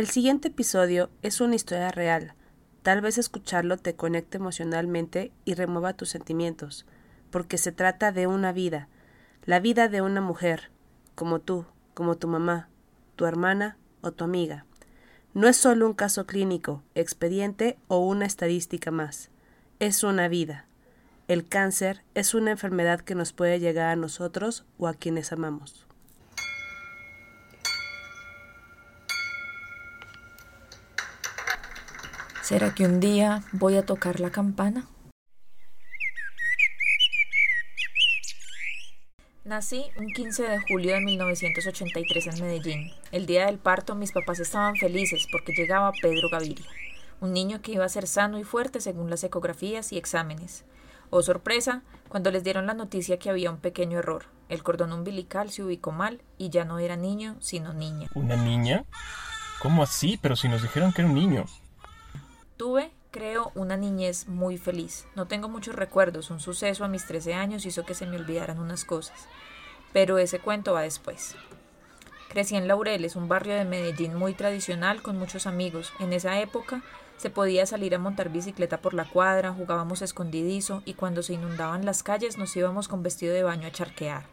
El siguiente episodio es una historia real. Tal vez escucharlo te conecte emocionalmente y remueva tus sentimientos, porque se trata de una vida, la vida de una mujer, como tú, como tu mamá, tu hermana o tu amiga. No es solo un caso clínico, expediente o una estadística más. Es una vida. El cáncer es una enfermedad que nos puede llegar a nosotros o a quienes amamos. ¿Será que un día voy a tocar la campana? Nací un 15 de julio de 1983 en Medellín. El día del parto mis papás estaban felices porque llegaba Pedro Gaviria, un niño que iba a ser sano y fuerte según las ecografías y exámenes. Oh sorpresa, cuando les dieron la noticia que había un pequeño error. El cordón umbilical se ubicó mal y ya no era niño, sino niña. ¿Una niña? ¿Cómo así? Pero si nos dijeron que era un niño. Tuve, creo, una niñez muy feliz. No tengo muchos recuerdos. Un suceso a mis 13 años hizo que se me olvidaran unas cosas. Pero ese cuento va después. Crecí en Laureles, un barrio de Medellín muy tradicional con muchos amigos. En esa época se podía salir a montar bicicleta por la cuadra, jugábamos escondidizo y cuando se inundaban las calles nos íbamos con vestido de baño a charquear.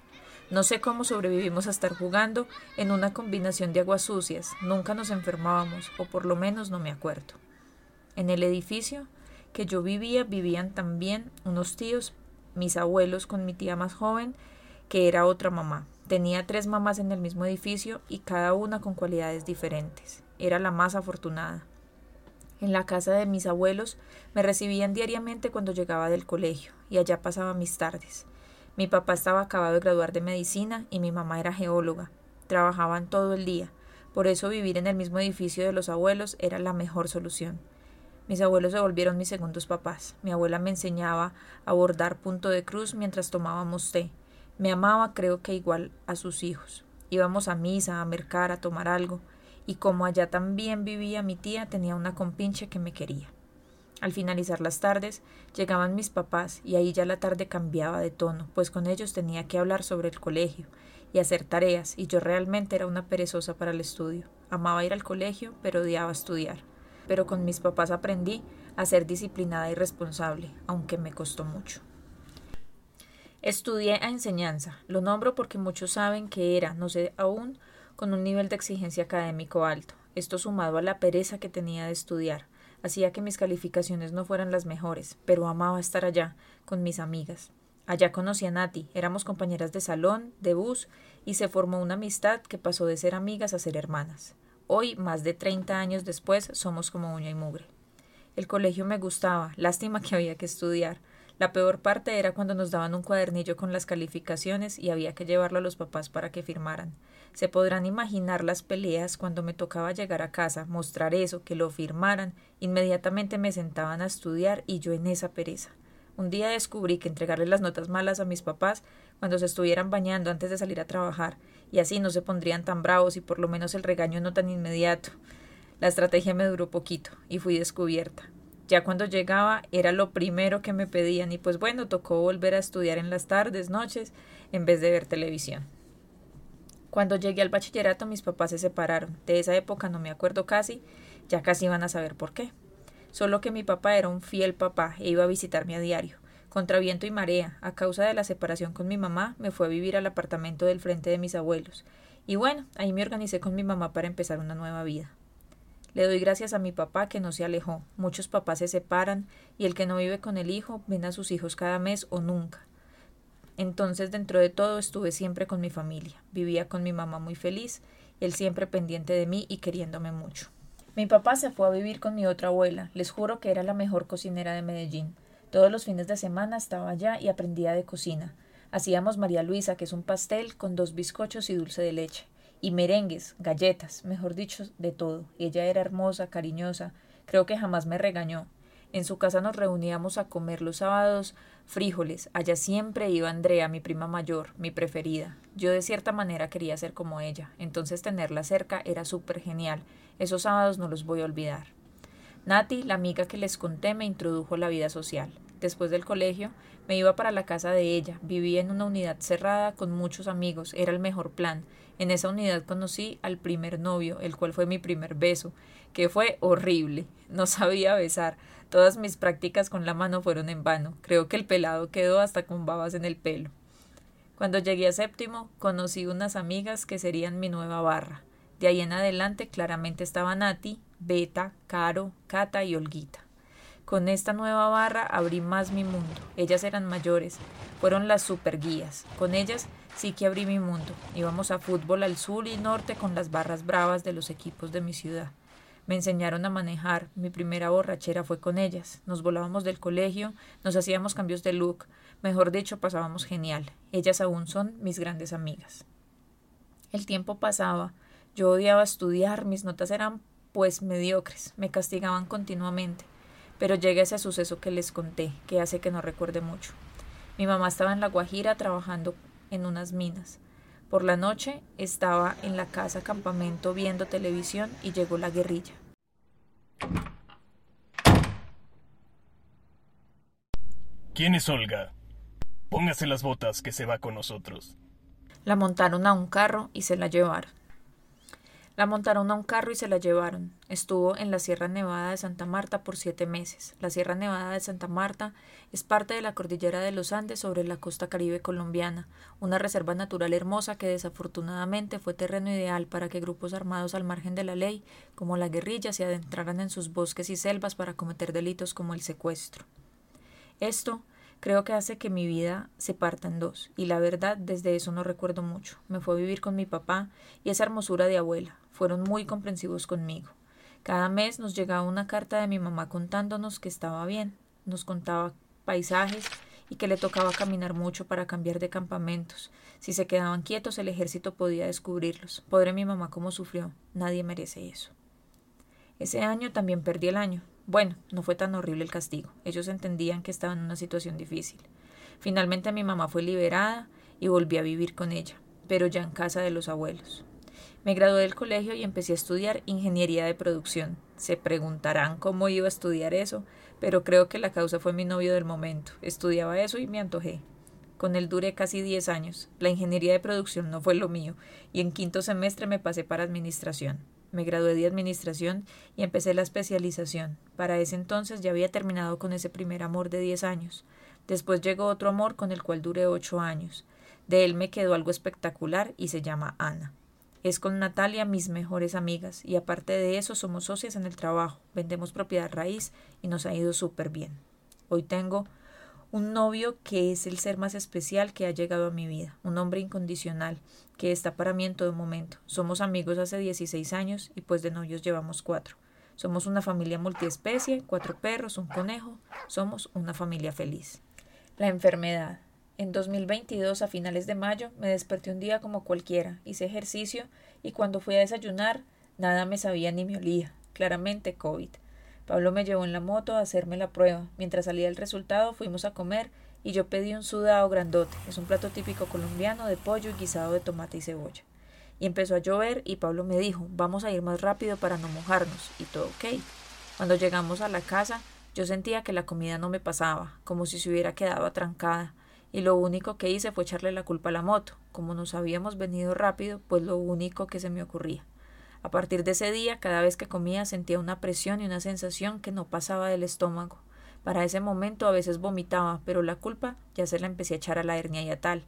No sé cómo sobrevivimos a estar jugando en una combinación de aguas sucias. Nunca nos enfermábamos, o por lo menos no me acuerdo. En el edificio que yo vivía vivían también unos tíos, mis abuelos con mi tía más joven, que era otra mamá. Tenía tres mamás en el mismo edificio y cada una con cualidades diferentes. Era la más afortunada. En la casa de mis abuelos me recibían diariamente cuando llegaba del colegio y allá pasaba mis tardes. Mi papá estaba acabado de graduar de medicina y mi mamá era geóloga. Trabajaban todo el día. Por eso vivir en el mismo edificio de los abuelos era la mejor solución. Mis abuelos se volvieron mis segundos papás. Mi abuela me enseñaba a bordar punto de cruz mientras tomábamos té. Me amaba, creo que igual a sus hijos. Íbamos a misa, a mercar, a tomar algo, y como allá también vivía mi tía, tenía una compinche que me quería. Al finalizar las tardes, llegaban mis papás, y ahí ya la tarde cambiaba de tono, pues con ellos tenía que hablar sobre el colegio y hacer tareas, y yo realmente era una perezosa para el estudio. Amaba ir al colegio, pero odiaba estudiar pero con mis papás aprendí a ser disciplinada y responsable, aunque me costó mucho. Estudié a enseñanza, lo nombro porque muchos saben que era, no sé aún, con un nivel de exigencia académico alto. Esto sumado a la pereza que tenía de estudiar, hacía que mis calificaciones no fueran las mejores, pero amaba estar allá, con mis amigas. Allá conocí a Nati, éramos compañeras de salón, de bus, y se formó una amistad que pasó de ser amigas a ser hermanas. Hoy, más de 30 años después, somos como uña y mugre. El colegio me gustaba, lástima que había que estudiar. La peor parte era cuando nos daban un cuadernillo con las calificaciones y había que llevarlo a los papás para que firmaran. Se podrán imaginar las peleas cuando me tocaba llegar a casa, mostrar eso, que lo firmaran, inmediatamente me sentaban a estudiar y yo en esa pereza. Un día descubrí que entregarle las notas malas a mis papás cuando se estuvieran bañando antes de salir a trabajar, y así no se pondrían tan bravos y por lo menos el regaño no tan inmediato. La estrategia me duró poquito y fui descubierta. Ya cuando llegaba era lo primero que me pedían y pues bueno, tocó volver a estudiar en las tardes, noches, en vez de ver televisión. Cuando llegué al bachillerato mis papás se separaron. De esa época no me acuerdo casi, ya casi iban a saber por qué solo que mi papá era un fiel papá e iba a visitarme a diario. Contra viento y marea, a causa de la separación con mi mamá, me fue a vivir al apartamento del frente de mis abuelos. Y bueno, ahí me organicé con mi mamá para empezar una nueva vida. Le doy gracias a mi papá que no se alejó. Muchos papás se separan y el que no vive con el hijo ven a sus hijos cada mes o nunca. Entonces, dentro de todo, estuve siempre con mi familia. Vivía con mi mamá muy feliz, él siempre pendiente de mí y queriéndome mucho. Mi papá se fue a vivir con mi otra abuela. Les juro que era la mejor cocinera de Medellín. Todos los fines de semana estaba allá y aprendía de cocina. Hacíamos María Luisa, que es un pastel con dos bizcochos y dulce de leche. Y merengues, galletas, mejor dicho, de todo. Ella era hermosa, cariñosa. Creo que jamás me regañó. En su casa nos reuníamos a comer los sábados frijoles. Allá siempre iba Andrea, mi prima mayor, mi preferida. Yo de cierta manera quería ser como ella, entonces tenerla cerca era súper genial. Esos sábados no los voy a olvidar. Nati, la amiga que les conté, me introdujo a la vida social. Después del colegio, me iba para la casa de ella. Vivía en una unidad cerrada con muchos amigos. Era el mejor plan. En esa unidad conocí al primer novio, el cual fue mi primer beso, que fue horrible. No sabía besar. Todas mis prácticas con la mano fueron en vano. Creo que el pelado quedó hasta con babas en el pelo. Cuando llegué a séptimo, conocí unas amigas que serían mi nueva barra. De ahí en adelante claramente estaban Nati, Beta, Caro, Cata y Olguita. Con esta nueva barra abrí más mi mundo. Ellas eran mayores, fueron las superguías. Con ellas sí que abrí mi mundo. Íbamos a fútbol al sur y norte con las barras bravas de los equipos de mi ciudad. Me enseñaron a manejar, mi primera borrachera fue con ellas. Nos volábamos del colegio, nos hacíamos cambios de look, mejor dicho, pasábamos genial. Ellas aún son mis grandes amigas. El tiempo pasaba, yo odiaba estudiar, mis notas eran pues mediocres, me castigaban continuamente. Pero llega ese suceso que les conté, que hace que no recuerde mucho. Mi mamá estaba en La Guajira trabajando en unas minas. Por la noche estaba en la casa campamento viendo televisión y llegó la guerrilla. ¿Quién es Olga? Póngase las botas que se va con nosotros. La montaron a un carro y se la llevaron. La montaron a un carro y se la llevaron. Estuvo en la Sierra Nevada de Santa Marta por siete meses. La Sierra Nevada de Santa Marta es parte de la cordillera de los Andes sobre la costa caribe colombiana, una reserva natural hermosa que desafortunadamente fue terreno ideal para que grupos armados al margen de la ley, como la guerrilla, se adentraran en sus bosques y selvas para cometer delitos como el secuestro. Esto creo que hace que mi vida se parta en dos, y la verdad desde eso no recuerdo mucho. Me fue a vivir con mi papá y esa hermosura de abuela, fueron muy comprensivos conmigo. Cada mes nos llegaba una carta de mi mamá contándonos que estaba bien, nos contaba paisajes y que le tocaba caminar mucho para cambiar de campamentos. Si se quedaban quietos el ejército podía descubrirlos. Pobre mi mamá cómo sufrió. Nadie merece eso. Ese año también perdí el año. Bueno, no fue tan horrible el castigo. Ellos entendían que estaba en una situación difícil. Finalmente mi mamá fue liberada y volví a vivir con ella, pero ya en casa de los abuelos. Me gradué del colegio y empecé a estudiar ingeniería de producción. Se preguntarán cómo iba a estudiar eso, pero creo que la causa fue mi novio del momento. Estudiaba eso y me antojé. Con él duré casi 10 años. La ingeniería de producción no fue lo mío, y en quinto semestre me pasé para administración. Me gradué de administración y empecé la especialización. Para ese entonces ya había terminado con ese primer amor de 10 años. Después llegó otro amor con el cual duré 8 años. De él me quedó algo espectacular y se llama Ana. Es con Natalia mis mejores amigas y aparte de eso somos socias en el trabajo, vendemos propiedad raíz y nos ha ido súper bien. Hoy tengo un novio que es el ser más especial que ha llegado a mi vida, un hombre incondicional que está para mí en todo momento. Somos amigos hace 16 años y pues de novios llevamos cuatro. Somos una familia multiespecie, cuatro perros, un conejo, somos una familia feliz. La enfermedad. En 2022, a finales de mayo, me desperté un día como cualquiera, hice ejercicio y cuando fui a desayunar, nada me sabía ni me olía. Claramente COVID. Pablo me llevó en la moto a hacerme la prueba. Mientras salía el resultado, fuimos a comer y yo pedí un sudado grandote. Es un plato típico colombiano de pollo y guisado de tomate y cebolla. Y empezó a llover y Pablo me dijo, vamos a ir más rápido para no mojarnos. Y todo ok. Cuando llegamos a la casa, yo sentía que la comida no me pasaba, como si se hubiera quedado atrancada y lo único que hice fue echarle la culpa a la moto. Como nos habíamos venido rápido, pues lo único que se me ocurría. A partir de ese día, cada vez que comía sentía una presión y una sensación que no pasaba del estómago. Para ese momento a veces vomitaba, pero la culpa ya se la empecé a echar a la hernia y tal.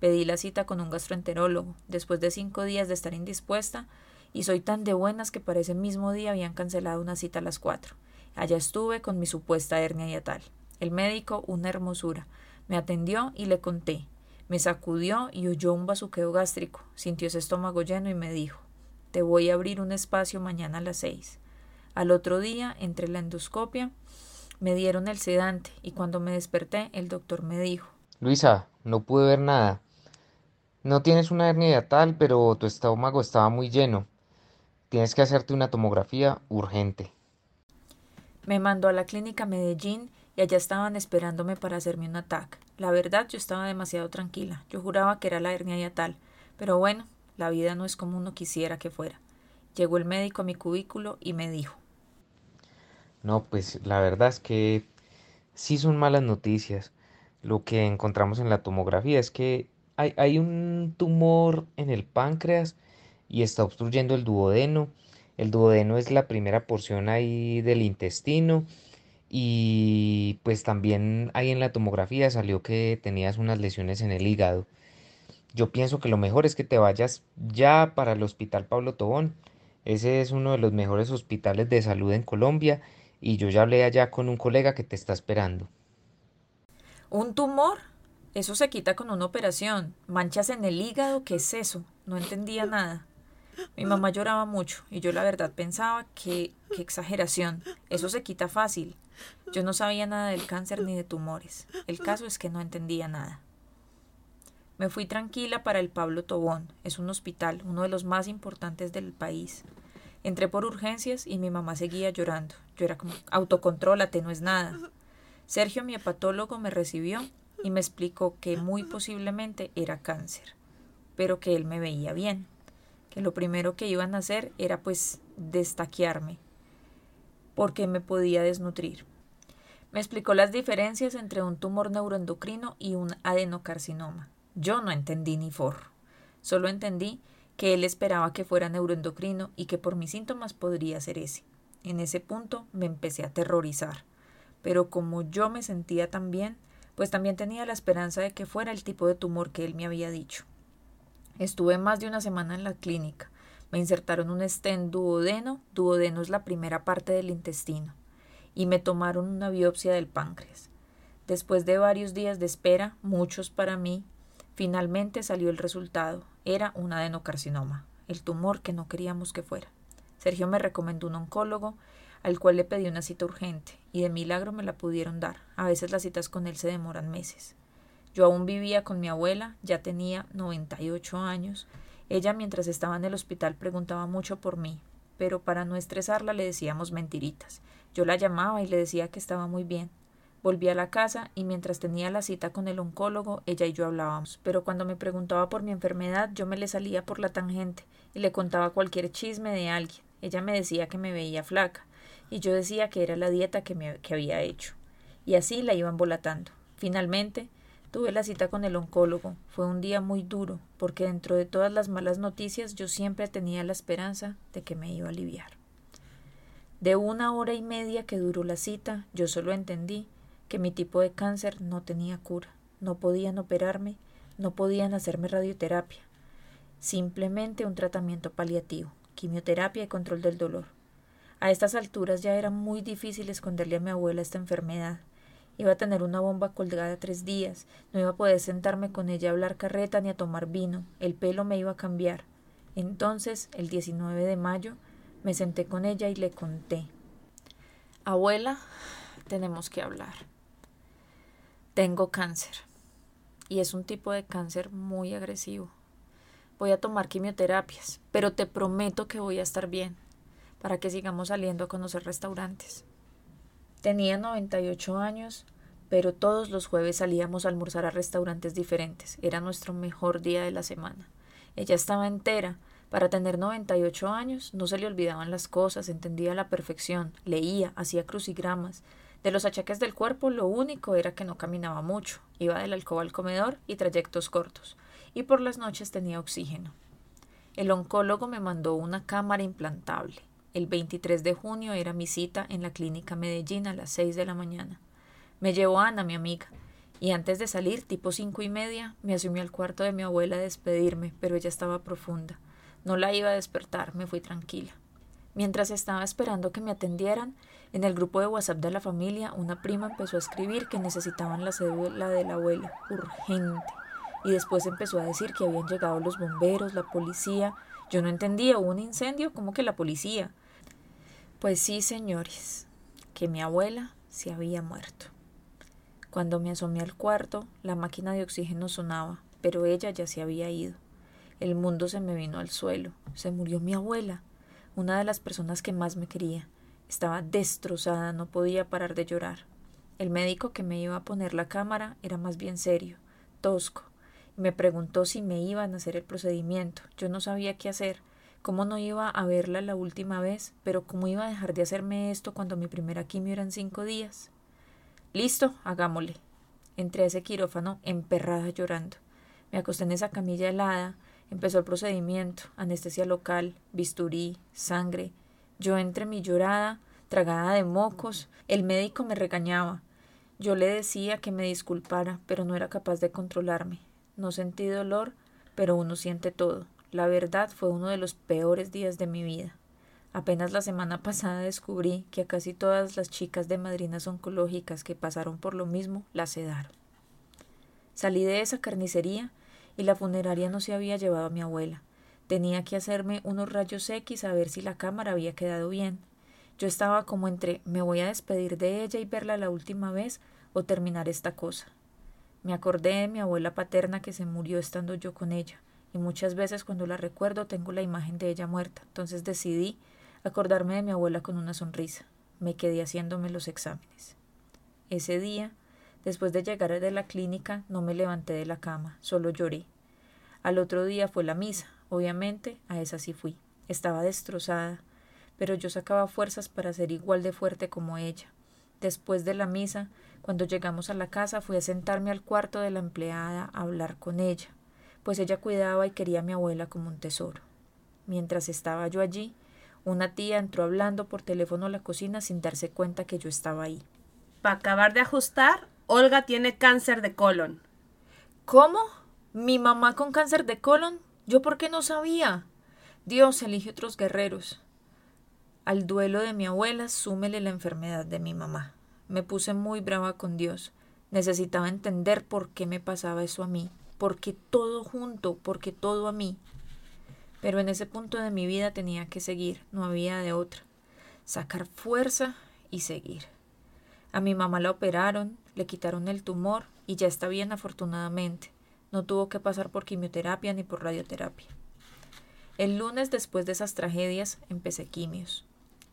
Pedí la cita con un gastroenterólogo, después de cinco días de estar indispuesta, y soy tan de buenas que para ese mismo día habían cancelado una cita a las cuatro. Allá estuve con mi supuesta hernia y a tal. El médico, una hermosura. Me atendió y le conté. Me sacudió y oyó un bazuqueo gástrico. Sintió ese estómago lleno y me dijo Te voy a abrir un espacio mañana a las seis. Al otro día, entre la endoscopia, me dieron el sedante y cuando me desperté, el doctor me dijo Luisa, no pude ver nada. No tienes una hernia tal, pero tu estómago estaba muy lleno. Tienes que hacerte una tomografía urgente. Me mandó a la clínica Medellín y allá estaban esperándome para hacerme un ataque. La verdad, yo estaba demasiado tranquila. Yo juraba que era la hernia y tal. Pero bueno, la vida no es como uno quisiera que fuera. Llegó el médico a mi cubículo y me dijo. No, pues la verdad es que sí son malas noticias. Lo que encontramos en la tomografía es que hay, hay un tumor en el páncreas y está obstruyendo el duodeno. El duodeno es la primera porción ahí del intestino y pues también ahí en la tomografía salió que tenías unas lesiones en el hígado. Yo pienso que lo mejor es que te vayas ya para el Hospital Pablo Tobón. Ese es uno de los mejores hospitales de salud en Colombia y yo ya hablé allá con un colega que te está esperando. ¿Un tumor? Eso se quita con una operación. ¿Manchas en el hígado? ¿Qué es eso? No entendía nada. Mi mamá lloraba mucho y yo la verdad pensaba que qué exageración. Eso se quita fácil. Yo no sabía nada del cáncer ni de tumores. El caso es que no entendía nada. Me fui tranquila para el Pablo Tobón. Es un hospital, uno de los más importantes del país. Entré por urgencias y mi mamá seguía llorando. Yo era como, autocontrólate, no es nada. Sergio, mi hepatólogo, me recibió y me explicó que muy posiblemente era cáncer, pero que él me veía bien, que lo primero que iban a hacer era pues destaquearme, porque me podía desnutrir. Me explicó las diferencias entre un tumor neuroendocrino y un adenocarcinoma. Yo no entendí ni forro. Solo entendí que él esperaba que fuera neuroendocrino y que por mis síntomas podría ser ese. En ese punto me empecé a aterrorizar. Pero como yo me sentía tan bien, pues también tenía la esperanza de que fuera el tipo de tumor que él me había dicho. Estuve más de una semana en la clínica. Me insertaron un stent duodeno, duodeno es la primera parte del intestino, y me tomaron una biopsia del páncreas. Después de varios días de espera, muchos para mí, finalmente salió el resultado. Era un adenocarcinoma, el tumor que no queríamos que fuera. Sergio me recomendó un oncólogo al cual le pedí una cita urgente, y de milagro me la pudieron dar. A veces las citas con él se demoran meses. Yo aún vivía con mi abuela, ya tenía 98 años, ella mientras estaba en el hospital preguntaba mucho por mí, pero para no estresarla le decíamos mentiritas. Yo la llamaba y le decía que estaba muy bien. Volví a la casa y mientras tenía la cita con el oncólogo, ella y yo hablábamos. Pero cuando me preguntaba por mi enfermedad, yo me le salía por la tangente y le contaba cualquier chisme de alguien. Ella me decía que me veía flaca y yo decía que era la dieta que, me, que había hecho. Y así la iban volatando. Finalmente, Tuve la cita con el oncólogo. Fue un día muy duro, porque dentro de todas las malas noticias yo siempre tenía la esperanza de que me iba a aliviar. De una hora y media que duró la cita, yo solo entendí que mi tipo de cáncer no tenía cura, no podían operarme, no podían hacerme radioterapia, simplemente un tratamiento paliativo, quimioterapia y control del dolor. A estas alturas ya era muy difícil esconderle a mi abuela esta enfermedad, Iba a tener una bomba colgada tres días, no iba a poder sentarme con ella a hablar carreta ni a tomar vino, el pelo me iba a cambiar. Entonces, el 19 de mayo, me senté con ella y le conté. Abuela, tenemos que hablar. Tengo cáncer. Y es un tipo de cáncer muy agresivo. Voy a tomar quimioterapias, pero te prometo que voy a estar bien, para que sigamos saliendo a conocer restaurantes. Tenía 98 años, pero todos los jueves salíamos a almorzar a restaurantes diferentes. Era nuestro mejor día de la semana. Ella estaba entera. Para tener 98 años no se le olvidaban las cosas, entendía a la perfección, leía, hacía crucigramas. De los achaques del cuerpo lo único era que no caminaba mucho, iba del alcoba al comedor y trayectos cortos, y por las noches tenía oxígeno. El oncólogo me mandó una cámara implantable. El 23 de junio era mi cita en la clínica Medellín a las 6 de la mañana. Me llevó Ana, mi amiga, y antes de salir, tipo cinco y media, me asumió al cuarto de mi abuela a despedirme, pero ella estaba profunda. No la iba a despertar, me fui tranquila. Mientras estaba esperando que me atendieran, en el grupo de WhatsApp de la familia, una prima empezó a escribir que necesitaban la cédula de la abuela, urgente. Y después empezó a decir que habían llegado los bomberos, la policía. Yo no entendía, hubo un incendio, ¿cómo que la policía? Pues sí, señores, que mi abuela se había muerto. Cuando me asomé al cuarto, la máquina de oxígeno sonaba, pero ella ya se había ido. El mundo se me vino al suelo. Se murió mi abuela, una de las personas que más me quería. Estaba destrozada, no podía parar de llorar. El médico que me iba a poner la cámara era más bien serio, tosco, y me preguntó si me iban a hacer el procedimiento. Yo no sabía qué hacer cómo no iba a verla la última vez, pero cómo iba a dejar de hacerme esto cuando mi primera quimio eran cinco días. Listo, hagámosle. Entré a ese quirófano emperrada llorando. Me acosté en esa camilla helada, empezó el procedimiento, anestesia local, bisturí, sangre. Yo entre mi llorada, tragada de mocos, el médico me regañaba. Yo le decía que me disculpara, pero no era capaz de controlarme. No sentí dolor, pero uno siente todo. La verdad fue uno de los peores días de mi vida. Apenas la semana pasada descubrí que a casi todas las chicas de madrinas oncológicas que pasaron por lo mismo las sedaron. Salí de esa carnicería y la funeraria no se había llevado a mi abuela. Tenía que hacerme unos rayos X a ver si la cámara había quedado bien. Yo estaba como entre me voy a despedir de ella y verla la última vez o terminar esta cosa. Me acordé de mi abuela paterna que se murió estando yo con ella, y muchas veces cuando la recuerdo tengo la imagen de ella muerta. Entonces decidí acordarme de mi abuela con una sonrisa. Me quedé haciéndome los exámenes. Ese día, después de llegar de la clínica, no me levanté de la cama, solo lloré. Al otro día fue la misa, obviamente, a esa sí fui. Estaba destrozada, pero yo sacaba fuerzas para ser igual de fuerte como ella. Después de la misa, cuando llegamos a la casa, fui a sentarme al cuarto de la empleada a hablar con ella, pues ella cuidaba y quería a mi abuela como un tesoro. Mientras estaba yo allí, una tía entró hablando por teléfono a la cocina sin darse cuenta que yo estaba ahí. Para acabar de ajustar, Olga tiene cáncer de colon. ¿Cómo? ¿Mi mamá con cáncer de colon? ¿Yo por qué no sabía? Dios elige otros guerreros. Al duelo de mi abuela súmele la enfermedad de mi mamá. Me puse muy brava con Dios. Necesitaba entender por qué me pasaba eso a mí, por qué todo junto, por qué todo a mí. Pero en ese punto de mi vida tenía que seguir, no había de otra. Sacar fuerza y seguir. A mi mamá la operaron, le quitaron el tumor y ya está bien afortunadamente. No tuvo que pasar por quimioterapia ni por radioterapia. El lunes después de esas tragedias empecé quimios.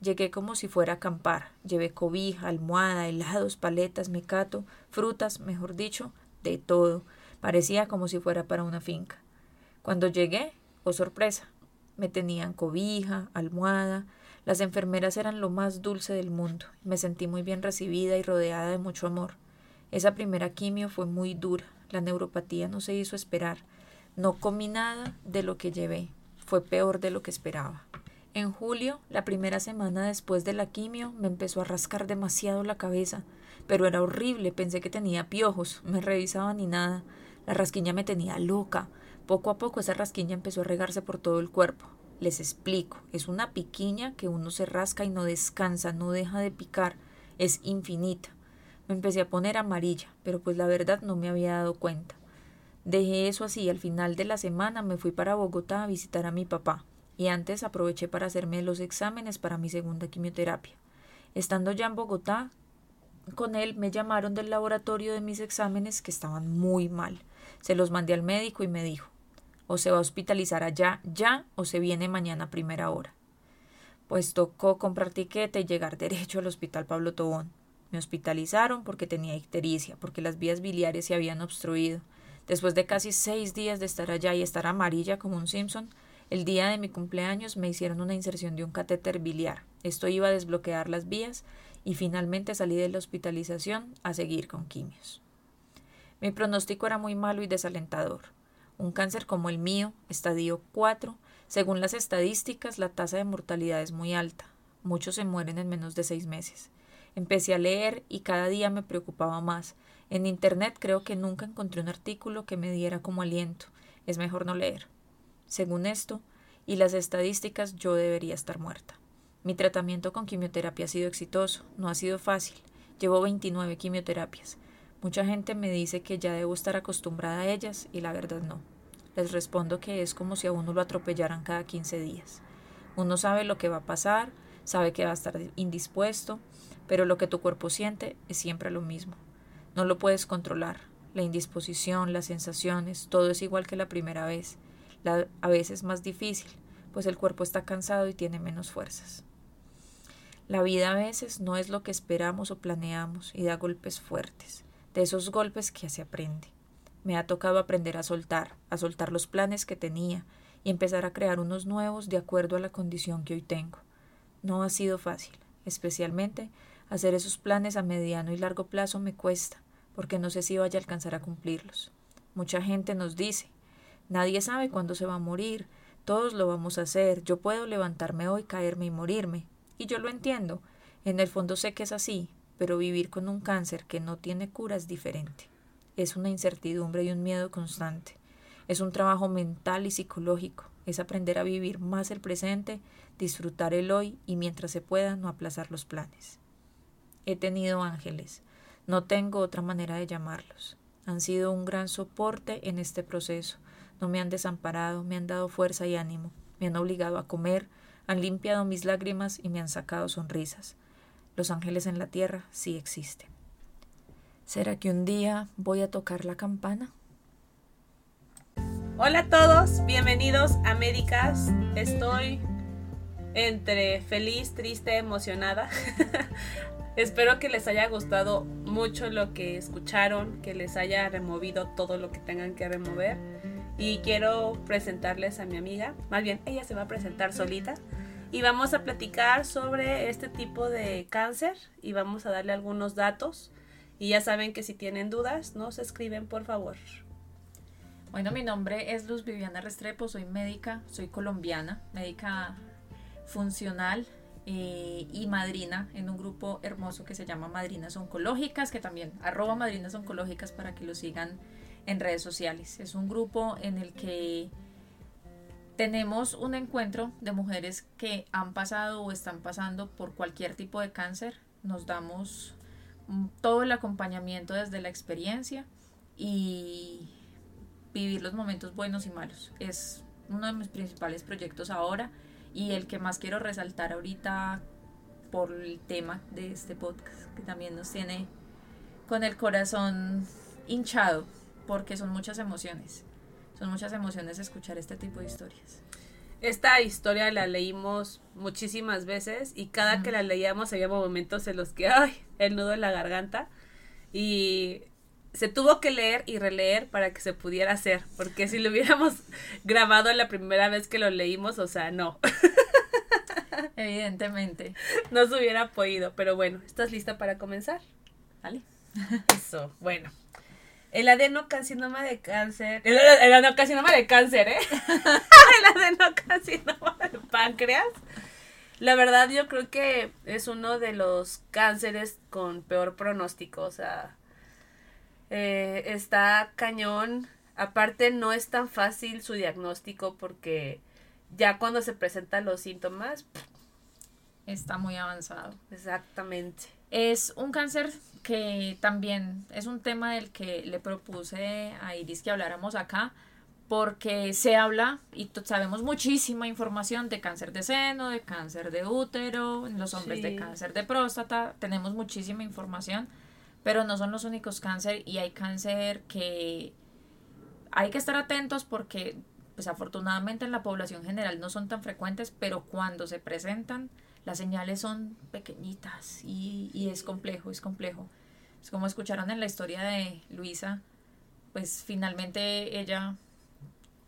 Llegué como si fuera a acampar. Llevé cobija, almohada, helados, paletas, mecato, frutas, mejor dicho, de todo. Parecía como si fuera para una finca. Cuando llegué, oh sorpresa, me tenían cobija, almohada. Las enfermeras eran lo más dulce del mundo. Me sentí muy bien recibida y rodeada de mucho amor. Esa primera quimio fue muy dura. La neuropatía no se hizo esperar. No comí nada de lo que llevé. Fue peor de lo que esperaba. En julio, la primera semana después de la quimio, me empezó a rascar demasiado la cabeza, pero era horrible, pensé que tenía piojos, me revisaba ni nada. La rasquiña me tenía loca. Poco a poco esa rasquiña empezó a regarse por todo el cuerpo. Les explico, es una piquiña que uno se rasca y no descansa, no deja de picar, es infinita. Me empecé a poner amarilla, pero pues la verdad no me había dado cuenta. Dejé eso así al final de la semana me fui para Bogotá a visitar a mi papá y antes aproveché para hacerme los exámenes para mi segunda quimioterapia. Estando ya en Bogotá, con él me llamaron del laboratorio de mis exámenes que estaban muy mal. Se los mandé al médico y me dijo o se va a hospitalizar allá ya o se viene mañana a primera hora. Pues tocó comprar tiquete y llegar derecho al hospital Pablo Tobón. Me hospitalizaron porque tenía ictericia, porque las vías biliares se habían obstruido. Después de casi seis días de estar allá y estar amarilla como un Simpson, el día de mi cumpleaños me hicieron una inserción de un catéter biliar. Esto iba a desbloquear las vías y finalmente salí de la hospitalización a seguir con quimios. Mi pronóstico era muy malo y desalentador. Un cáncer como el mío, estadio 4, según las estadísticas, la tasa de mortalidad es muy alta. Muchos se mueren en menos de seis meses. Empecé a leer y cada día me preocupaba más. En Internet creo que nunca encontré un artículo que me diera como aliento. Es mejor no leer. Según esto y las estadísticas, yo debería estar muerta. Mi tratamiento con quimioterapia ha sido exitoso, no ha sido fácil. Llevo 29 quimioterapias. Mucha gente me dice que ya debo estar acostumbrada a ellas y la verdad no. Les respondo que es como si a uno lo atropellaran cada 15 días. Uno sabe lo que va a pasar, sabe que va a estar indispuesto, pero lo que tu cuerpo siente es siempre lo mismo. No lo puedes controlar. La indisposición, las sensaciones, todo es igual que la primera vez a veces más difícil, pues el cuerpo está cansado y tiene menos fuerzas. La vida a veces no es lo que esperamos o planeamos y da golpes fuertes, de esos golpes que se aprende. Me ha tocado aprender a soltar, a soltar los planes que tenía y empezar a crear unos nuevos de acuerdo a la condición que hoy tengo. No ha sido fácil, especialmente hacer esos planes a mediano y largo plazo me cuesta, porque no sé si vaya a alcanzar a cumplirlos. Mucha gente nos dice, nadie sabe cuándo se va a morir, todos lo vamos a hacer, yo puedo levantarme hoy, caerme y morirme. Y yo lo entiendo, en el fondo sé que es así, pero vivir con un cáncer que no tiene cura es diferente. Es una incertidumbre y un miedo constante. Es un trabajo mental y psicológico. Es aprender a vivir más el presente, disfrutar el hoy y mientras se pueda no aplazar los planes. He tenido ángeles. No tengo otra manera de llamarlos. Han sido un gran soporte en este proceso. No me han desamparado, me han dado fuerza y ánimo, me han obligado a comer, han limpiado mis lágrimas y me han sacado sonrisas. Los ángeles en la tierra sí existen. ¿Será que un día voy a tocar la campana? Hola a todos, bienvenidos a Médicas. Estoy entre feliz, triste, emocionada. Espero que les haya gustado mucho lo que escucharon, que les haya removido todo lo que tengan que remover. Y quiero presentarles a mi amiga, más bien ella se va a presentar solita. Y vamos a platicar sobre este tipo de cáncer y vamos a darle algunos datos. Y ya saben que si tienen dudas, nos escriben por favor. Bueno, mi nombre es Luz Viviana Restrepo, soy médica, soy colombiana, médica funcional eh, y madrina en un grupo hermoso que se llama Madrinas Oncológicas, que también arroba Madrinas Oncológicas para que lo sigan en redes sociales. Es un grupo en el que tenemos un encuentro de mujeres que han pasado o están pasando por cualquier tipo de cáncer. Nos damos mm, todo el acompañamiento desde la experiencia y vivir los momentos buenos y malos. Es uno de mis principales proyectos ahora y el que más quiero resaltar ahorita por el tema de este podcast, que también nos tiene con el corazón hinchado, porque son muchas emociones. Son muchas emociones escuchar este tipo de historias. Esta historia la leímos muchísimas veces y cada que la leíamos había momentos en los que, ay, el nudo en la garganta. Y se tuvo que leer y releer para que se pudiera hacer, porque si lo hubiéramos grabado la primera vez que lo leímos, o sea, no. Evidentemente. No se hubiera podido, pero bueno, ¿estás lista para comenzar? Vale. Eso, bueno. El adenocarcinoma de cáncer. El, el adenocarcinoma de cáncer, ¿eh? el adenocarcinoma de páncreas. La verdad, yo creo que es uno de los cánceres con peor pronóstico. O sea, eh, está cañón. Aparte no es tan fácil su diagnóstico porque ya cuando se presentan los síntomas... Está muy avanzado. Exactamente. Es un cáncer que también es un tema del que le propuse a Iris que habláramos acá, porque se habla y sabemos muchísima información de cáncer de seno, de cáncer de útero, en los hombres de cáncer de próstata, tenemos muchísima información, pero no son los únicos cáncer y hay cáncer que hay que estar atentos porque pues afortunadamente en la población general no son tan frecuentes, pero cuando se presentan las señales son pequeñitas y, y es complejo, es complejo. Es como escucharon en la historia de Luisa, pues finalmente ella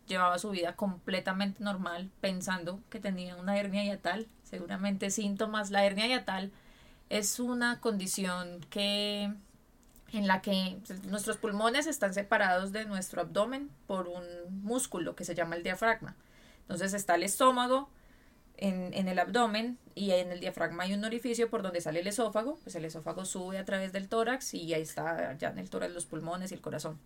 llevaba su vida completamente normal pensando que tenía una hernia yatal, seguramente síntomas. La hernia yatal es una condición que en la que nuestros pulmones están separados de nuestro abdomen por un músculo que se llama el diafragma. Entonces está el estómago en, el abdomen y en el diafragma hay un orificio por donde sale el esófago, pues el esófago sube a través del tórax y ahí está ya en el tórax los pulmones y el corazón.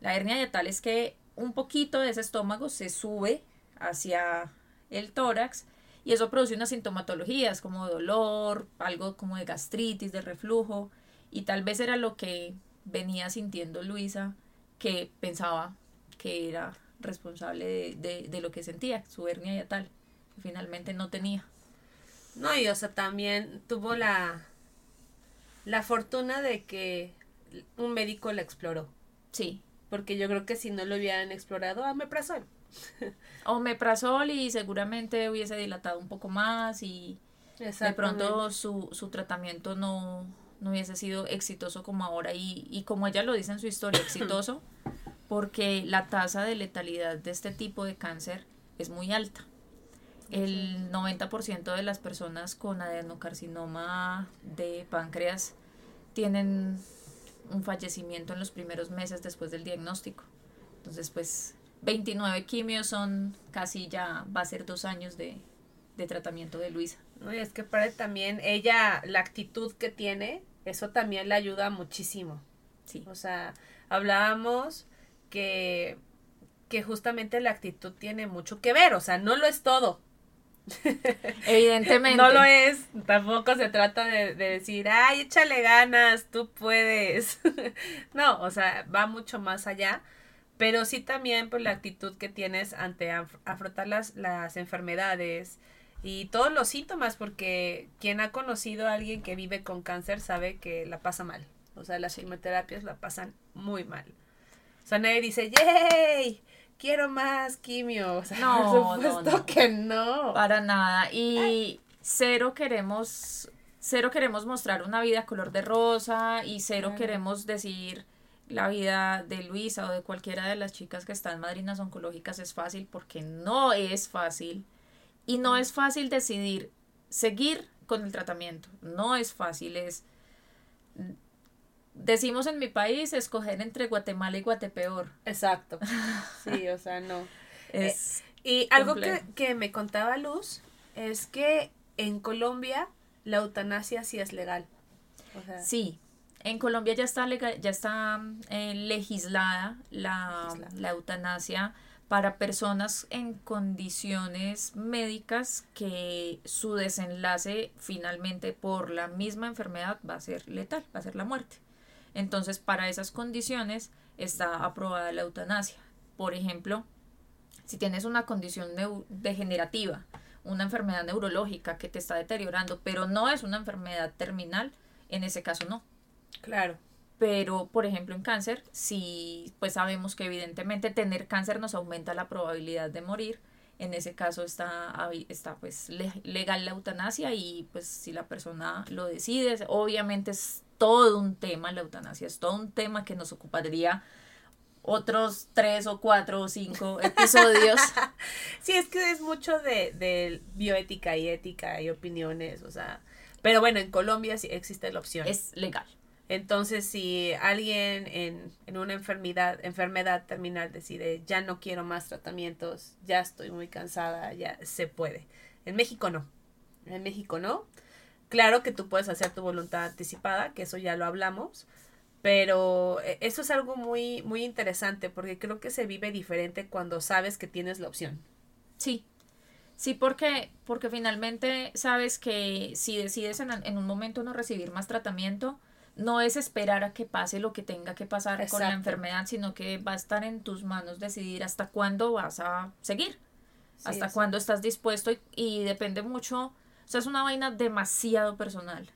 La hernia yatal es que un poquito de ese estómago se sube hacia el tórax y eso produce unas sintomatologías como dolor, algo como de gastritis, de reflujo, y tal vez era lo que venía sintiendo Luisa, que pensaba que era responsable de, de, lo que sentía, su hernia y tal, que finalmente no tenía. No, y o sea, también tuvo la, la fortuna de que un médico la exploró. Sí. Porque yo creo que si no lo hubieran explorado, ah, meprazol. Omeprazol y seguramente hubiese dilatado un poco más y de pronto su, su tratamiento no, no hubiese sido exitoso como ahora y, y como ella lo dice en su historia, exitoso porque la tasa de letalidad de este tipo de cáncer es muy alta. El 90% de las personas con adenocarcinoma de páncreas tienen un fallecimiento en los primeros meses después del diagnóstico. Entonces, pues 29 quimios son casi ya, va a ser dos años de, de tratamiento de Luisa. No, y es que para también ella, la actitud que tiene, eso también le ayuda muchísimo. Sí. O sea, hablábamos que, que justamente la actitud tiene mucho que ver, o sea, no lo es todo. Evidentemente. No lo es, tampoco se trata de, de decir, ay, échale ganas, tú puedes. no, o sea, va mucho más allá, pero sí también por la actitud que tienes ante af- afrontar las, las enfermedades y todos los síntomas, porque quien ha conocido a alguien que vive con cáncer sabe que la pasa mal. O sea, las quimioterapias la pasan muy mal. O sea, nadie dice, ¡yay! Quiero más quimio. O sea, No, por no, supuesto no. que no. Para nada. Y cero queremos, cero queremos mostrar una vida color de rosa y cero queremos decir la vida de Luisa o de cualquiera de las chicas que están madrinas oncológicas es fácil porque no es fácil. Y no es fácil decidir seguir con el tratamiento. No es fácil, es... Decimos en mi país escoger entre Guatemala y Guatepeor. Exacto. Sí, o sea, no. Es Y algo que, que me contaba Luz es que en Colombia la eutanasia sí es legal. O sea, Sí, en Colombia ya está, lega- ya está eh, legislada la, Legislada. la eutanasia para personas en condiciones médicas que su desenlace finalmente por la misma enfermedad va a ser letal, va a ser la muerte. Entonces, para esas condiciones está aprobada la eutanasia. Por ejemplo, si tienes una condición degenerativa, una enfermedad neurológica que te está deteriorando, pero no es una enfermedad terminal, en ese caso no. claro. Pero, por ejemplo, en cáncer, sí, pues sabemos que evidentemente tener cáncer nos aumenta la probabilidad de morir. En ese caso está, está pues le- legal la eutanasia y pues si la persona lo decide, obviamente es todo un tema la eutanasia, es todo un tema que nos ocuparía otros tres o cuatro o cinco episodios. Sí, es que es mucho de, de bioética y ética y opiniones, o sea. Pero bueno, en Colombia sí existe la opción. es legal. Entonces, si alguien en, en una enfermedad, enfermedad terminal decide, ya no quiero más tratamientos, ya estoy muy cansada, ya se puede. En México no. En México no. Claro que tú puedes hacer tu voluntad anticipada, que eso ya lo hablamos, pero eh, eso es algo muy, muy interesante porque creo que se vive diferente cuando sabes que tienes la opción. Sí, sí, porque, porque finalmente sabes que si decides en, en un momento no recibir más tratamiento, no es esperar a que pase lo que tenga que pasar con la enfermedad, sino que va a estar en tus manos decidir hasta cuándo vas a seguir, Sí, hasta cuándo estás dispuesto y, y depende mucho, o sea, es una vaina demasiado personal,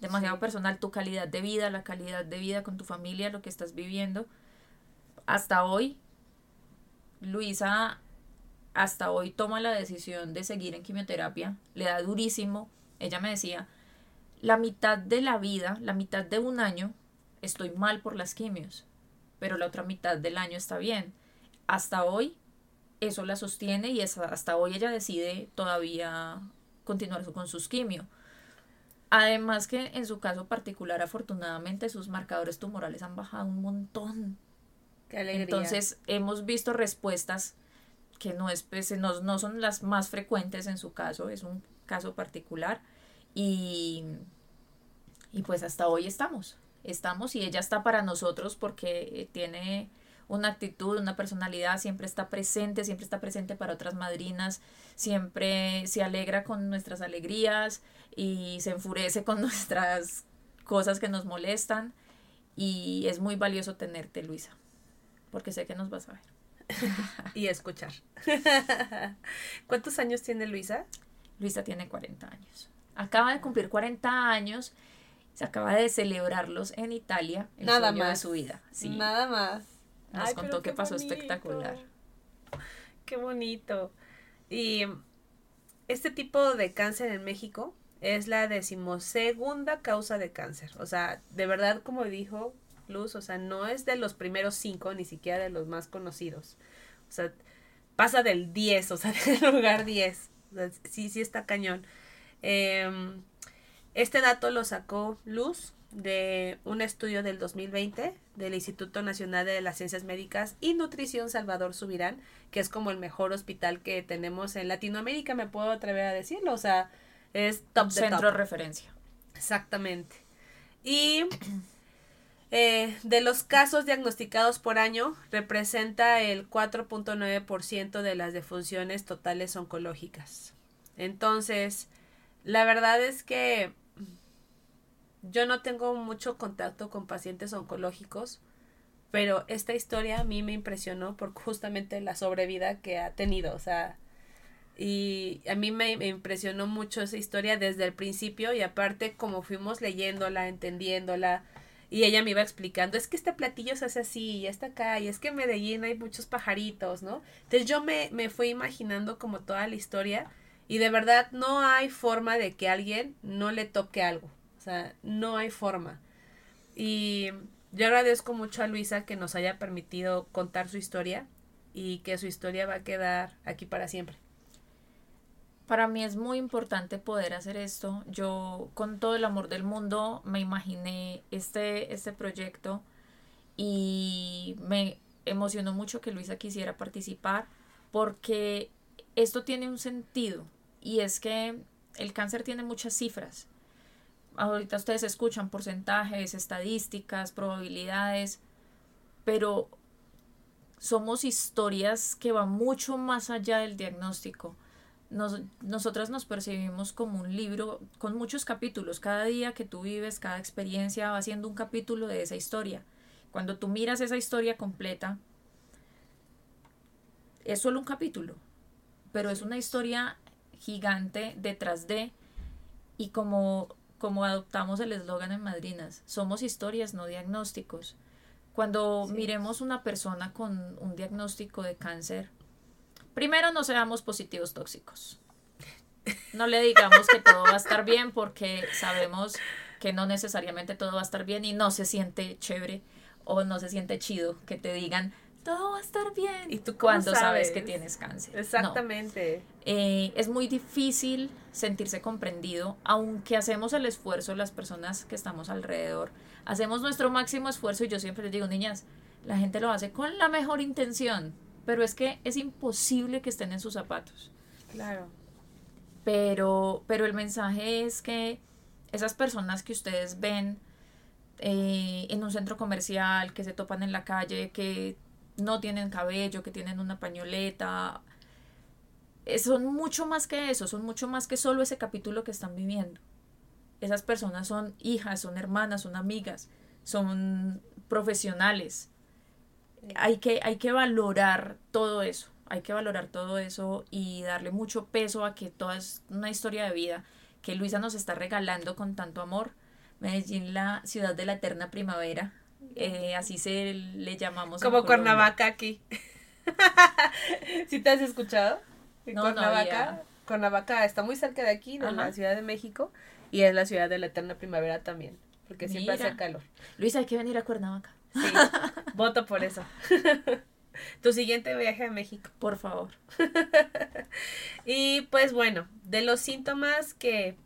demasiado Sí. personal, tu calidad de vida, la calidad de vida con tu familia, lo que estás viviendo. Hasta hoy, Luisa hasta hoy toma la decisión de seguir en quimioterapia, le da durísimo. Ella me decía, la mitad de la vida, la mitad de un año, estoy mal por las quimios, pero la otra mitad del año está bien. Hasta hoy, eso la sostiene y hasta hoy ella decide todavía continuar con sus quimio. Además que en su caso particular, afortunadamente, sus marcadores tumorales han bajado un montón. Qué alegría. Entonces hemos visto respuestas que no, es, pues, no, no son las más frecuentes en su caso, es un caso particular y, y pues hasta hoy estamos, estamos y ella está para nosotros porque tiene una actitud, una personalidad, siempre está presente, siempre está presente para otras madrinas, siempre se alegra con nuestras alegrías y se enfurece con nuestras cosas que nos molestan y es muy valioso tenerte, Luisa, porque sé que nos vas a ver. y escuchar. ¿Cuántos años tiene Luisa? Luisa tiene 40 años. Acaba de cumplir 40 años. Se acaba de celebrarlos en Italia. El Nada sueño de más. su vida. Sí. Nada más. Nos Ay, contó que qué pasó bonito. espectacular. Qué bonito. Y este tipo de cáncer en México es la decimosegunda causa de cáncer. O sea, de verdad, como dijo Luz, o sea, no es de los primeros cinco, ni siquiera de los más conocidos. O sea, pasa del 10, o sea, del lugar 10. O sea, sí, sí está cañón. Em, este dato lo sacó Luz de un estudio del 2020 del Instituto Nacional de las Ciencias Médicas y Nutrición Salvador Subirán, que es como el mejor hospital que tenemos en Latinoamérica, me puedo atrever a decirlo, o sea, es top de Centro top. de referencia. Exactamente. Y eh, de los casos diagnosticados por año, representa el 4.9% de las defunciones totales oncológicas. Entonces, la verdad es que yo no tengo mucho contacto con pacientes oncológicos, pero esta historia a mí me impresionó por justamente la sobrevida que ha tenido, o sea, y a mí me, me impresionó mucho esa historia desde el principio y aparte como fuimos leyéndola, entendiéndola, y ella me iba explicando, es que este platillo se hace así, y está acá, y es que en Medellín hay muchos pajaritos, ¿no? Entonces yo me, me fui imaginando como toda la historia y de verdad no hay forma de que alguien no le toque algo, o sea, no hay forma. Y yo agradezco mucho a Luisa que nos haya permitido contar su historia y que su historia va a quedar aquí para siempre. Para mí es muy importante poder hacer esto. Yo con todo el amor del mundo me imaginé este, este proyecto y me emocionó mucho que Luisa quisiera participar porque esto tiene un sentido y es que el cáncer tiene muchas cifras. Ahorita ustedes escuchan porcentajes, estadísticas, probabilidades, pero somos historias que van mucho más allá del diagnóstico nos, nosotras nos percibimos como un libro con muchos capítulos. Cada día que tú vives, cada experiencia va siendo un capítulo de esa historia. Cuando tú miras esa historia completa, es solo un capítulo, pero es una historia gigante detrás de, y como, como adoptamos el eslogan en Madrinas, somos historias, no diagnósticos. Cuando sí. miremos una persona con un diagnóstico de cáncer, Primero, no seamos positivos tóxicos. No le digamos que todo va a estar bien porque sabemos que no necesariamente todo va a estar bien y no se siente chévere o no se siente chido que te digan todo va a estar bien ¿Y tú cuando sabes? sabes que tienes cáncer. Exactamente. No. Eh, es muy difícil sentirse comprendido, aunque hacemos el esfuerzo, las personas que estamos alrededor, hacemos nuestro máximo esfuerzo y yo siempre les digo, niñas, la gente lo hace con la mejor intención, pero es que es imposible que estén en sus zapatos. Claro. Pero, pero el mensaje es que esas personas que ustedes ven eh, en un centro comercial, que se topan en la calle, que no tienen cabello, que tienen una pañoleta, eh, son mucho más que eso, son mucho más que solo ese capítulo que están viviendo. Esas personas son hijas, son hermanas, son amigas, son profesionales, hay que, hay que valorar todo eso, hay que valorar todo eso y darle mucho peso a que toda es una historia de vida que Luisa nos está regalando con tanto amor. Medellín, la ciudad de la eterna primavera, eh, así se le llamamos. Como Cuernavaca aquí. ¿Sí te has escuchado? No, Cuernavaca, no Cuernavaca está muy cerca de aquí, de Ajá. la Ciudad de México, y es la ciudad de la eterna primavera también, porque siempre hace calor. Luisa, hay que venir a Cuernavaca, Sí, voto por eso. tu siguiente viaje a México. por favor. Y pues bueno, de los síntomas que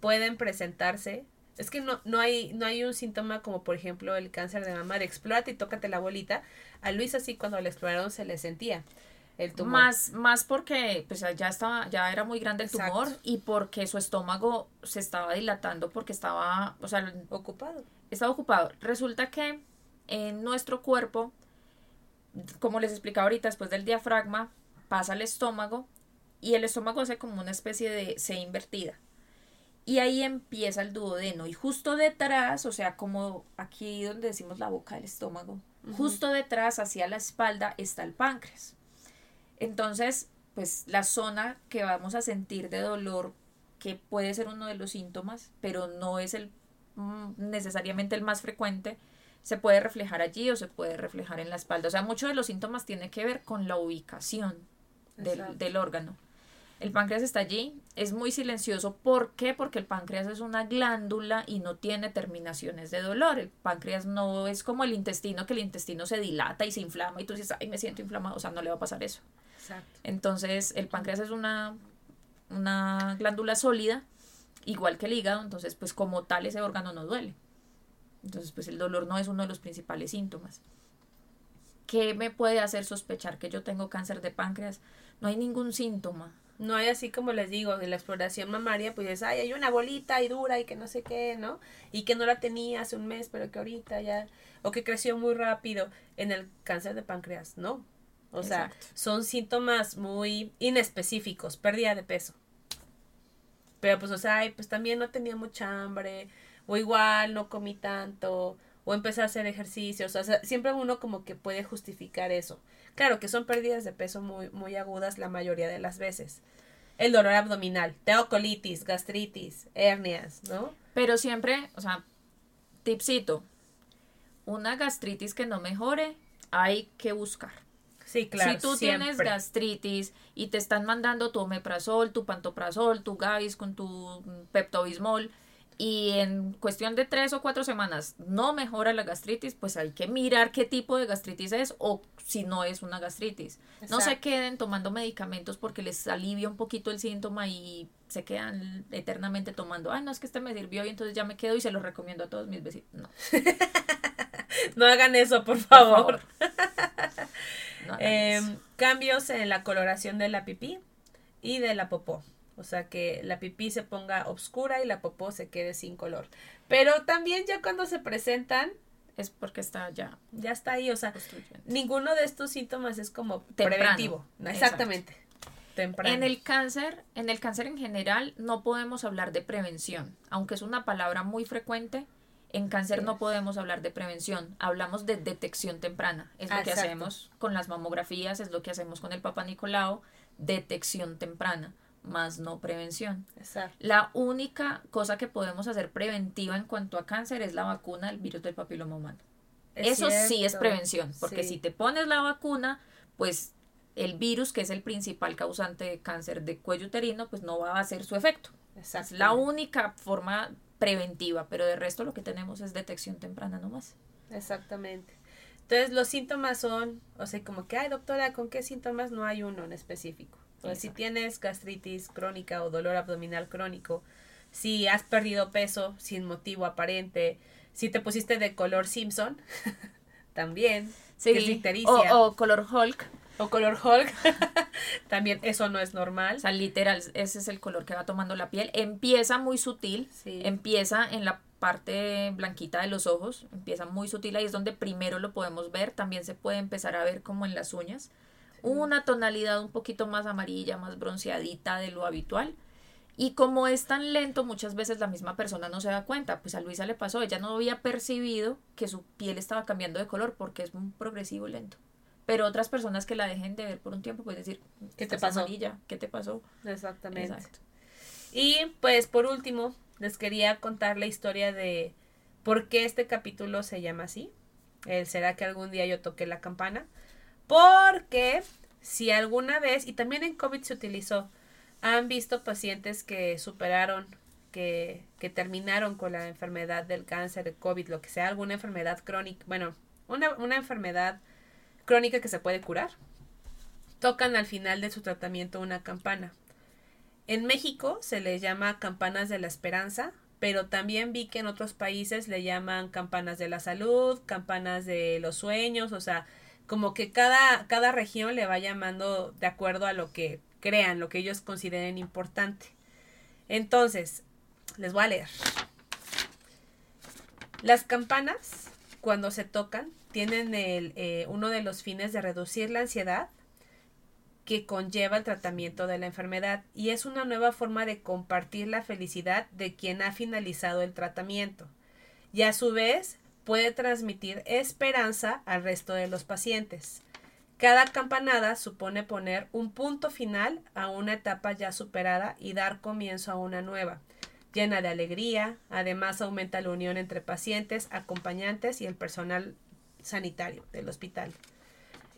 pueden presentarse, es que no, no, hay, no hay un síntoma como por ejemplo el cáncer de mama de explórate y tócate la bolita. A Luis así cuando le exploraron se le sentía el tumor. Más, más porque pues ya estaba, ya era muy grande el Exacto. tumor y porque su estómago se estaba dilatando porque estaba, o sea, ocupado. estaba ocupado. Resulta que en nuestro cuerpo, como les explicaba ahorita, después del diafragma, pasa al estómago y el estómago hace como una especie de C invertida. Y ahí empieza el duodeno. Y justo detrás, o sea, como aquí donde decimos la boca del estómago, justo detrás, hacia la espalda, está el páncreas. Entonces, pues la zona que vamos a sentir de dolor, que puede ser uno de los síntomas, pero no es el mm, necesariamente el más frecuente, se puede reflejar allí o se puede reflejar en la espalda. O sea, muchos de los síntomas tiene que ver con la ubicación del órgano. El páncreas está allí, es muy silencioso. ¿Por qué? Porque el páncreas es una glándula y no tiene terminaciones de dolor. El páncreas no es como el intestino, que el intestino se dilata y se inflama y tú dices, ay, me siento inflamado. O sea, no le va a pasar eso. Exacto. Entonces, el páncreas es una, una glándula sólida, igual que el hígado, entonces, pues como tal, ese órgano no duele. Entonces, pues el dolor no es uno de los principales síntomas. ¿Qué me puede hacer sospechar que yo tengo cáncer de páncreas? No hay ningún síntoma. No hay así como les digo, en la exploración mamaria, pues es, ay, hay una bolita y dura y que no sé qué, ¿no? Y que no la tenía hace un mes, pero que ahorita ya, o que creció muy rápido. En el cáncer de páncreas, no. O sea, son síntomas muy inespecíficos, pérdida de peso. Pero pues, o sea, ay, pues también no tenía mucha hambre, o igual no comí tanto, o empecé a hacer ejercicios, o sea, siempre uno como que puede justificar eso. Claro que son pérdidas de peso muy, muy agudas la mayoría de las veces. El dolor abdominal, teocolitis, gastritis, hernias, ¿no? Pero siempre, o sea, tipsito, una gastritis que no mejore, hay que buscar. Sí, claro. Si tú tienes gastritis y te están mandando tu omeprazol, tu pantoprazol, tu gavis con tu peptobismol, y en cuestión de tres o cuatro semanas no mejora la gastritis, pues hay que mirar qué tipo de gastritis es o si no es una gastritis. No se queden tomando medicamentos porque les alivia un poquito el síntoma y se quedan eternamente tomando, ay, no es que este me sirvió y entonces ya me quedo y se lo recomiendo a todos mis vecinos. No. no hagan eso, por favor. Em, cambios en la coloración de la pipí y de la popó. O sea, que la pipí se ponga oscura y la popó se quede sin color. Pero también ya cuando se presentan... Es porque está ya... Ya está ahí, o sea, ninguno de estos síntomas es como preventivo. Exactamente. Temprano. En el cáncer, en el cáncer en general, no podemos hablar de prevención. Aunque es una palabra muy frecuente, en cáncer no podemos hablar de prevención, hablamos de detección temprana. Es lo que hacemos con las mamografías, es lo que hacemos con el Papa Nicolau, detección temprana más no prevención. Exacto. La única cosa que podemos hacer preventiva en cuanto a cáncer es la vacuna del virus del papiloma humano. Eso sí es prevención, porque si te pones la vacuna, pues el virus, que es el principal causante de cáncer de cuello uterino, pues no va a hacer su efecto. Es la única forma preventiva, pero de resto lo que tenemos es detección temprana nomás. Exactamente. Entonces los síntomas son, o sea, como que, ay doctora, ¿con qué síntomas? No hay uno en específico. Pues si tienes gastritis crónica o dolor abdominal crónico, si has perdido peso sin motivo aparente, si te pusiste de color Simpson, también, sí. o, color Hulk. O color Hulk, también eso no es normal. O sea, literal, ese es el color que va tomando la piel. Empieza muy sutil, empieza en la parte blanquita de los ojos, empieza muy sutil, ahí es donde primero lo podemos ver, también se puede empezar a ver como en las uñas una tonalidad un poquito más amarilla, más bronceadita de lo habitual. Y como es tan lento, muchas veces la misma persona no se da cuenta. Pues a Luisa le pasó, ella no había percibido que su piel estaba cambiando de color porque es un progresivo lento. Pero otras personas que la dejen de ver por un tiempo pueden decir, ¿qué te pasó? Amarilla, ¿qué te pasó? Exactamente. Y pues por último, les quería contar la historia de por qué este capítulo se llama así. El será que algún día yo toqué la campana. Porque si alguna vez, y también en COVID se utilizó, han visto pacientes que superaron, que, que terminaron con la enfermedad del cáncer, de COVID, lo que sea, alguna enfermedad crónica, bueno, una, una enfermedad crónica que se puede curar, tocan al final de su tratamiento una campana. En México se le llama campanas de la esperanza, pero también vi que en otros países le llaman campanas de la salud, campanas de los sueños, o sea, como que cada, cada región le va llamando de acuerdo a lo que crean, lo que ellos consideren importante. Entonces, les voy a leer. Las campanas, cuando se tocan, tienen el, eh, uno de los fines de reducir la ansiedad que conlleva el tratamiento de la enfermedad y es una nueva forma de compartir la felicidad de quien ha finalizado el tratamiento y a su vez puede transmitir esperanza al resto de los pacientes. Cada campanada supone poner un punto final a una etapa ya superada y dar comienzo a una nueva, llena de alegría, además aumenta la unión entre pacientes, acompañantes y el personal sanitario del hospital.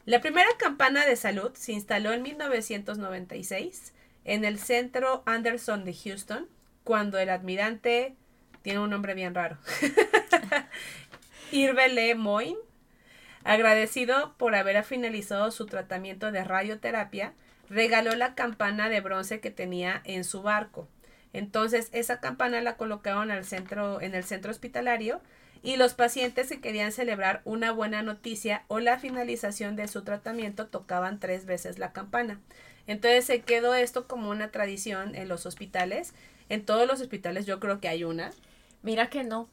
La primera campana de salud se instaló en 1996 en el centro Anderson de Houston, cuando el admirante tiene un nombre bien raro. Irve Le Moine, agradecido por haber finalizado su tratamiento de radioterapia, regaló la campana de bronce que tenía en su barco. Entonces, esa campana la colocaron al centro, en el centro hospitalario y los pacientes que querían celebrar una buena noticia o la finalización de su tratamiento tocaban tres veces la campana. Entonces se quedó esto como una tradición en los hospitales. En todos los hospitales yo creo que hay una. Mira que no.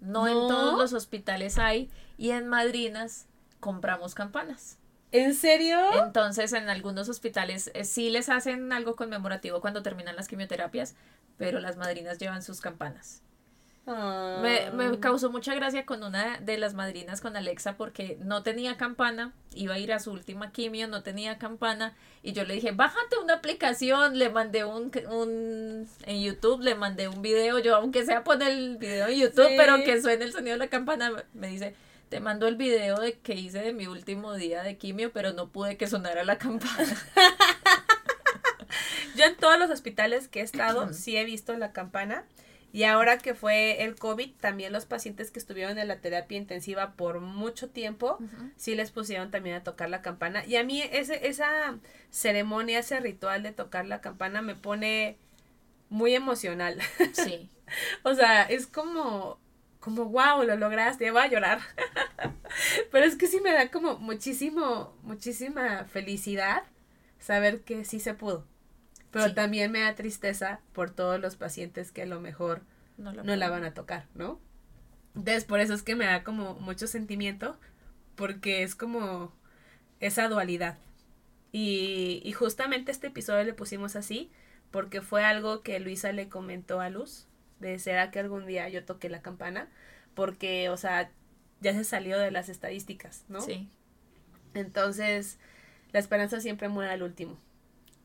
No, en todos los hospitales hay y en madrinas compramos campanas. ¿En serio? Entonces, en algunos hospitales eh, sí les hacen algo conmemorativo cuando terminan las quimioterapias, pero las madrinas llevan sus campanas. Me, me, ah. causó mucha gracia con una de las madrinas, con Alexa, porque no tenía campana, iba a ir a su última quimio, no tenía campana, y yo le dije, bájate una aplicación, le mandé un, un en YouTube, le mandé un video, yo aunque sea poner el video en YouTube, pero que suene el sonido de la campana, me dice, te mando el video de que hice de mi último día de quimio, pero no pude que sonara la campana. yo en todos los hospitales que he estado, sí he visto la campana. Y ahora que fue el COVID, también los pacientes que estuvieron en la terapia intensiva por mucho tiempo, sí les pusieron también a tocar la campana. Y a mí ese, esa ceremonia, ese ritual de tocar la campana me pone muy emocional. Sí. o sea, es como, como, wow, lo lograste, voy a llorar. Pero es que sí me da como muchísimo, muchísima felicidad saber que sí se pudo. Pero también me da tristeza por todos los pacientes que a lo mejor no, la van a tocar, ¿no? Entonces, por eso es que me da como mucho sentimiento, porque es como esa dualidad. Y, y justamente este episodio le pusimos así, porque fue algo que Luisa le comentó a Luz, de será que algún día yo toque la campana, porque, o sea, ya se salió de las estadísticas, ¿no? Sí. Entonces, la esperanza siempre muere al último.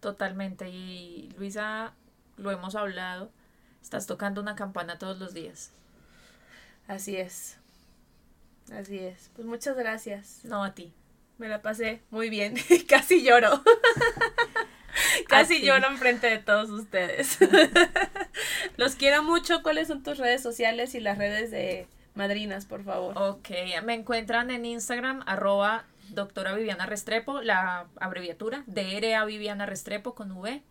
Totalmente. Y Luisa, lo hemos hablado, estás tocando una campana todos los días. Así es. Así es. Pues muchas gracias. No a ti. Me la pasé muy bien. Casi lloro. Casi lloro enfrente de todos ustedes. Los quiero mucho. ¿Cuáles son tus redes sociales y las redes de madrinas, por favor? Ok, me encuentran en Instagram, arroba doctora Viviana Restrepo, la abreviatura, DRA Viviana Restrepo con V,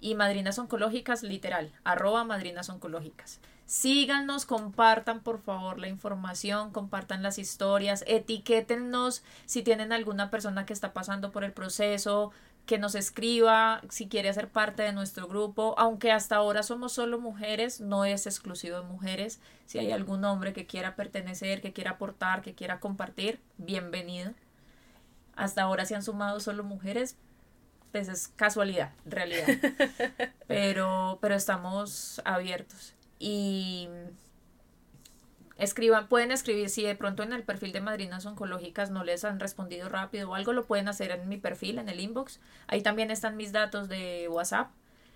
y Madrinas Oncológicas, literal, arroba Madrinas Oncológicas. Síganos, compartan por favor la información, compartan las historias, etiquétennos si tienen alguna persona que está pasando por el proceso, que nos escriba si quiere ser parte de nuestro grupo, aunque hasta ahora somos solo mujeres, no es exclusivo de mujeres. Si hay algún hombre que quiera pertenecer, que quiera aportar, que quiera compartir, bienvenido. Hasta ahora se han sumado solo mujeres, pues es casualidad, realidad. Pero, pero estamos abiertos. Y escriban, pueden escribir, si de pronto en el perfil de Madrinas Oncológicas no les han respondido rápido o algo, lo pueden hacer en mi perfil, en el inbox. Ahí también están mis datos de WhatsApp.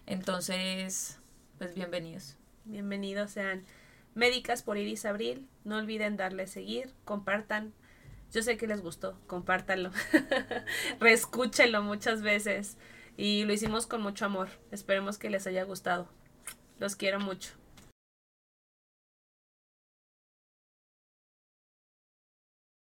Entonces, pues bienvenidos. Bienvenidos sean médicas por Iris Abril. No olviden darle seguir, compartan, yo sé que les gustó, compártanlo, reescúchenlo muchas veces y lo hicimos con mucho amor. Esperemos que les haya gustado. Los quiero mucho.